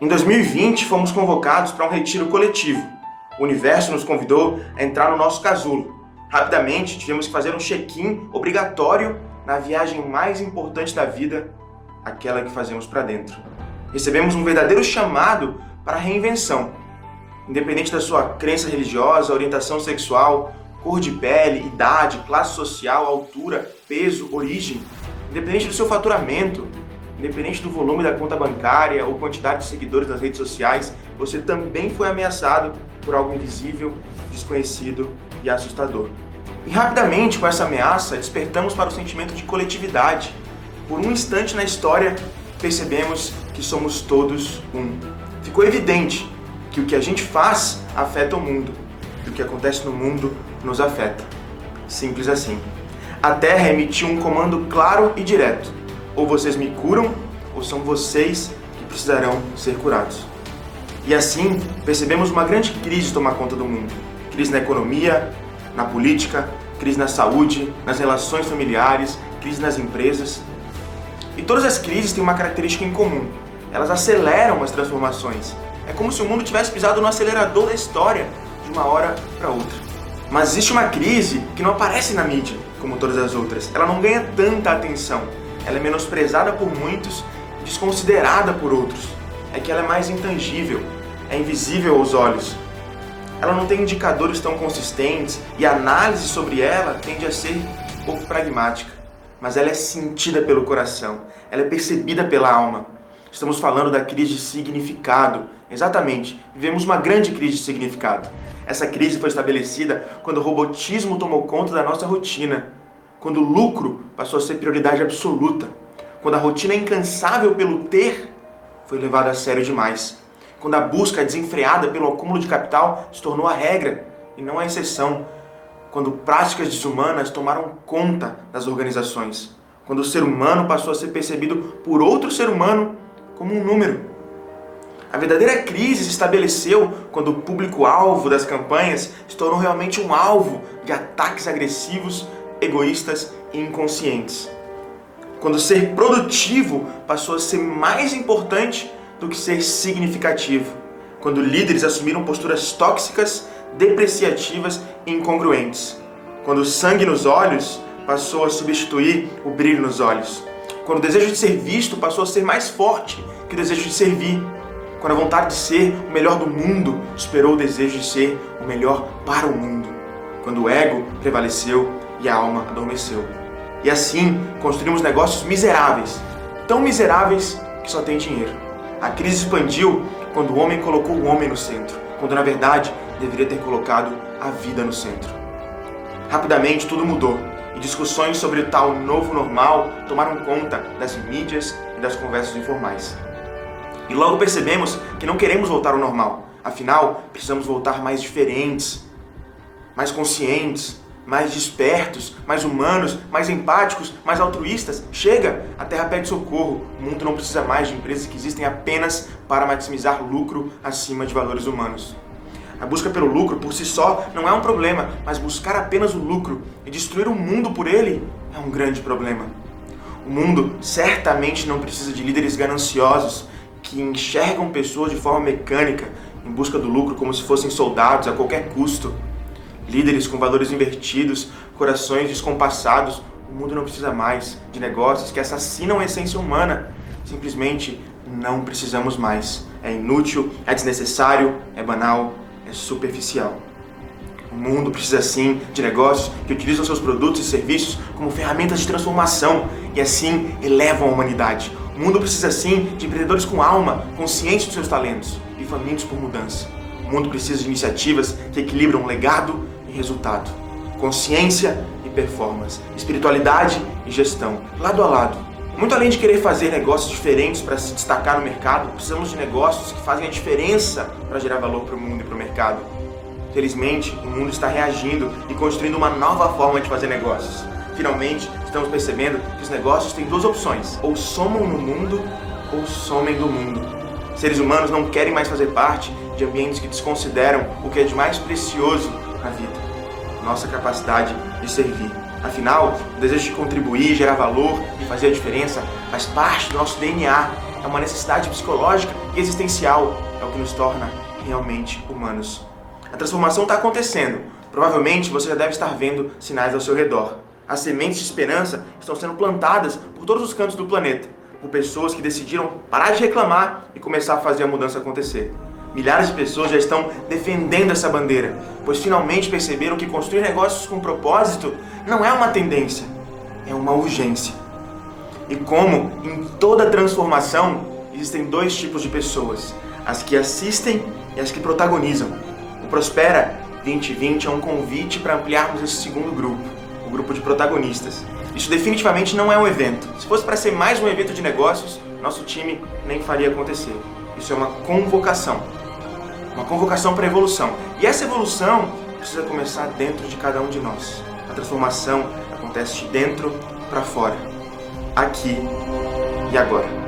Em 2020, fomos convocados para um retiro coletivo. O universo nos convidou a entrar no nosso casulo. Rapidamente, tivemos que fazer um check-in obrigatório na viagem mais importante da vida, aquela que fazemos para dentro. Recebemos um verdadeiro chamado para a reinvenção. Independente da sua crença religiosa, orientação sexual, cor de pele, idade, classe social, altura, peso, origem, independente do seu faturamento, independente do volume da conta bancária ou quantidade de seguidores nas redes sociais, você também foi ameaçado por algo invisível, desconhecido e assustador. E rapidamente, com essa ameaça, despertamos para o sentimento de coletividade. Por um instante na história, percebemos que somos todos um. Ficou evidente que o que a gente faz afeta o mundo e o que acontece no mundo nos afeta. Simples assim. A Terra emitiu um comando claro e direto: ou vocês me curam, ou são vocês que precisarão ser curados. E assim, percebemos uma grande crise tomar conta do mundo: crise na economia, na política, crise na saúde, nas relações familiares, crise nas empresas. E todas as crises têm uma característica em comum: elas aceleram as transformações. É como se o mundo tivesse pisado no acelerador da história de uma hora para outra. Mas existe uma crise que não aparece na mídia, como todas as outras. Ela não ganha tanta atenção. Ela é menosprezada por muitos desconsiderada por outros. É que ela é mais intangível, é invisível aos olhos. Ela não tem indicadores tão consistentes e a análise sobre ela tende a ser pouco pragmática. Mas ela é sentida pelo coração, ela é percebida pela alma. Estamos falando da crise de significado. Exatamente, vivemos uma grande crise de significado. Essa crise foi estabelecida quando o robotismo tomou conta da nossa rotina, quando o lucro passou a ser prioridade absoluta, quando a rotina incansável pelo ter foi levada a sério demais, quando a busca desenfreada pelo acúmulo de capital se tornou a regra e não a exceção, quando práticas desumanas tomaram conta das organizações, quando o ser humano passou a ser percebido por outro ser humano como um número. A verdadeira crise se estabeleceu quando o público-alvo das campanhas se tornou realmente um alvo de ataques agressivos, egoístas e inconscientes. Quando ser produtivo passou a ser mais importante do que ser significativo. Quando líderes assumiram posturas tóxicas, depreciativas e incongruentes. Quando o sangue nos olhos passou a substituir o brilho nos olhos quando o desejo de ser visto passou a ser mais forte que o desejo de servir. Quando a vontade de ser o melhor do mundo superou o desejo de ser o melhor para o mundo. Quando o ego prevaleceu e a alma adormeceu. E assim construímos negócios miseráveis, tão miseráveis que só tem dinheiro. A crise expandiu quando o homem colocou o homem no centro, quando na verdade deveria ter colocado a vida no centro. Rapidamente tudo mudou e discussões sobre o tal novo normal tomaram conta das mídias e das conversas informais. E logo percebemos que não queremos voltar ao normal. Afinal, precisamos voltar mais diferentes, mais conscientes, mais despertos, mais humanos, mais empáticos, mais altruístas. Chega! A Terra pede socorro. O mundo não precisa mais de empresas que existem apenas para maximizar lucro acima de valores humanos. A busca pelo lucro por si só não é um problema, mas buscar apenas o lucro e destruir o mundo por ele é um grande problema. O mundo certamente não precisa de líderes gananciosos que enxergam pessoas de forma mecânica em busca do lucro como se fossem soldados a qualquer custo. Líderes com valores invertidos, corações descompassados. O mundo não precisa mais de negócios que assassinam a essência humana. Simplesmente não precisamos mais. É inútil, é desnecessário, é banal, é superficial. O mundo precisa sim de negócios que utilizam seus produtos e serviços como ferramentas de transformação e assim elevam a humanidade. O mundo precisa sim de empreendedores com alma, conscientes dos seus talentos e famintos por mudança. O mundo precisa de iniciativas que equilibram legado e resultado, consciência e performance, espiritualidade e gestão, lado a lado muito além de querer fazer negócios diferentes para se destacar no mercado, precisamos de negócios que fazem a diferença para gerar valor para o mundo e para o mercado. Felizmente, o mundo está reagindo e construindo uma nova forma de fazer negócios. Finalmente, estamos percebendo que os negócios têm duas opções: ou somam no mundo ou somem do mundo. Seres humanos não querem mais fazer parte de ambientes que desconsideram o que é de mais precioso na vida: nossa capacidade de servir. Afinal, o desejo de contribuir, gerar valor e fazer a diferença faz parte do nosso DNA é uma necessidade psicológica e existencial, é o que nos torna realmente humanos. A transformação está acontecendo. Provavelmente você já deve estar vendo sinais ao seu redor. As sementes de esperança estão sendo plantadas por todos os cantos do planeta, por pessoas que decidiram parar de reclamar e começar a fazer a mudança acontecer. Milhares de pessoas já estão defendendo essa bandeira, pois finalmente perceberam que construir negócios com propósito não é uma tendência, é uma urgência. E como em toda transformação existem dois tipos de pessoas: as que assistem e as que protagonizam. O Prospera 2020 é um convite para ampliarmos esse segundo grupo, o grupo de protagonistas. Isso definitivamente não é um evento. Se fosse para ser mais um evento de negócios, nosso time nem faria acontecer. Isso é uma convocação. Uma convocação para evolução. E essa evolução precisa começar dentro de cada um de nós. A transformação acontece de dentro para fora. Aqui e agora.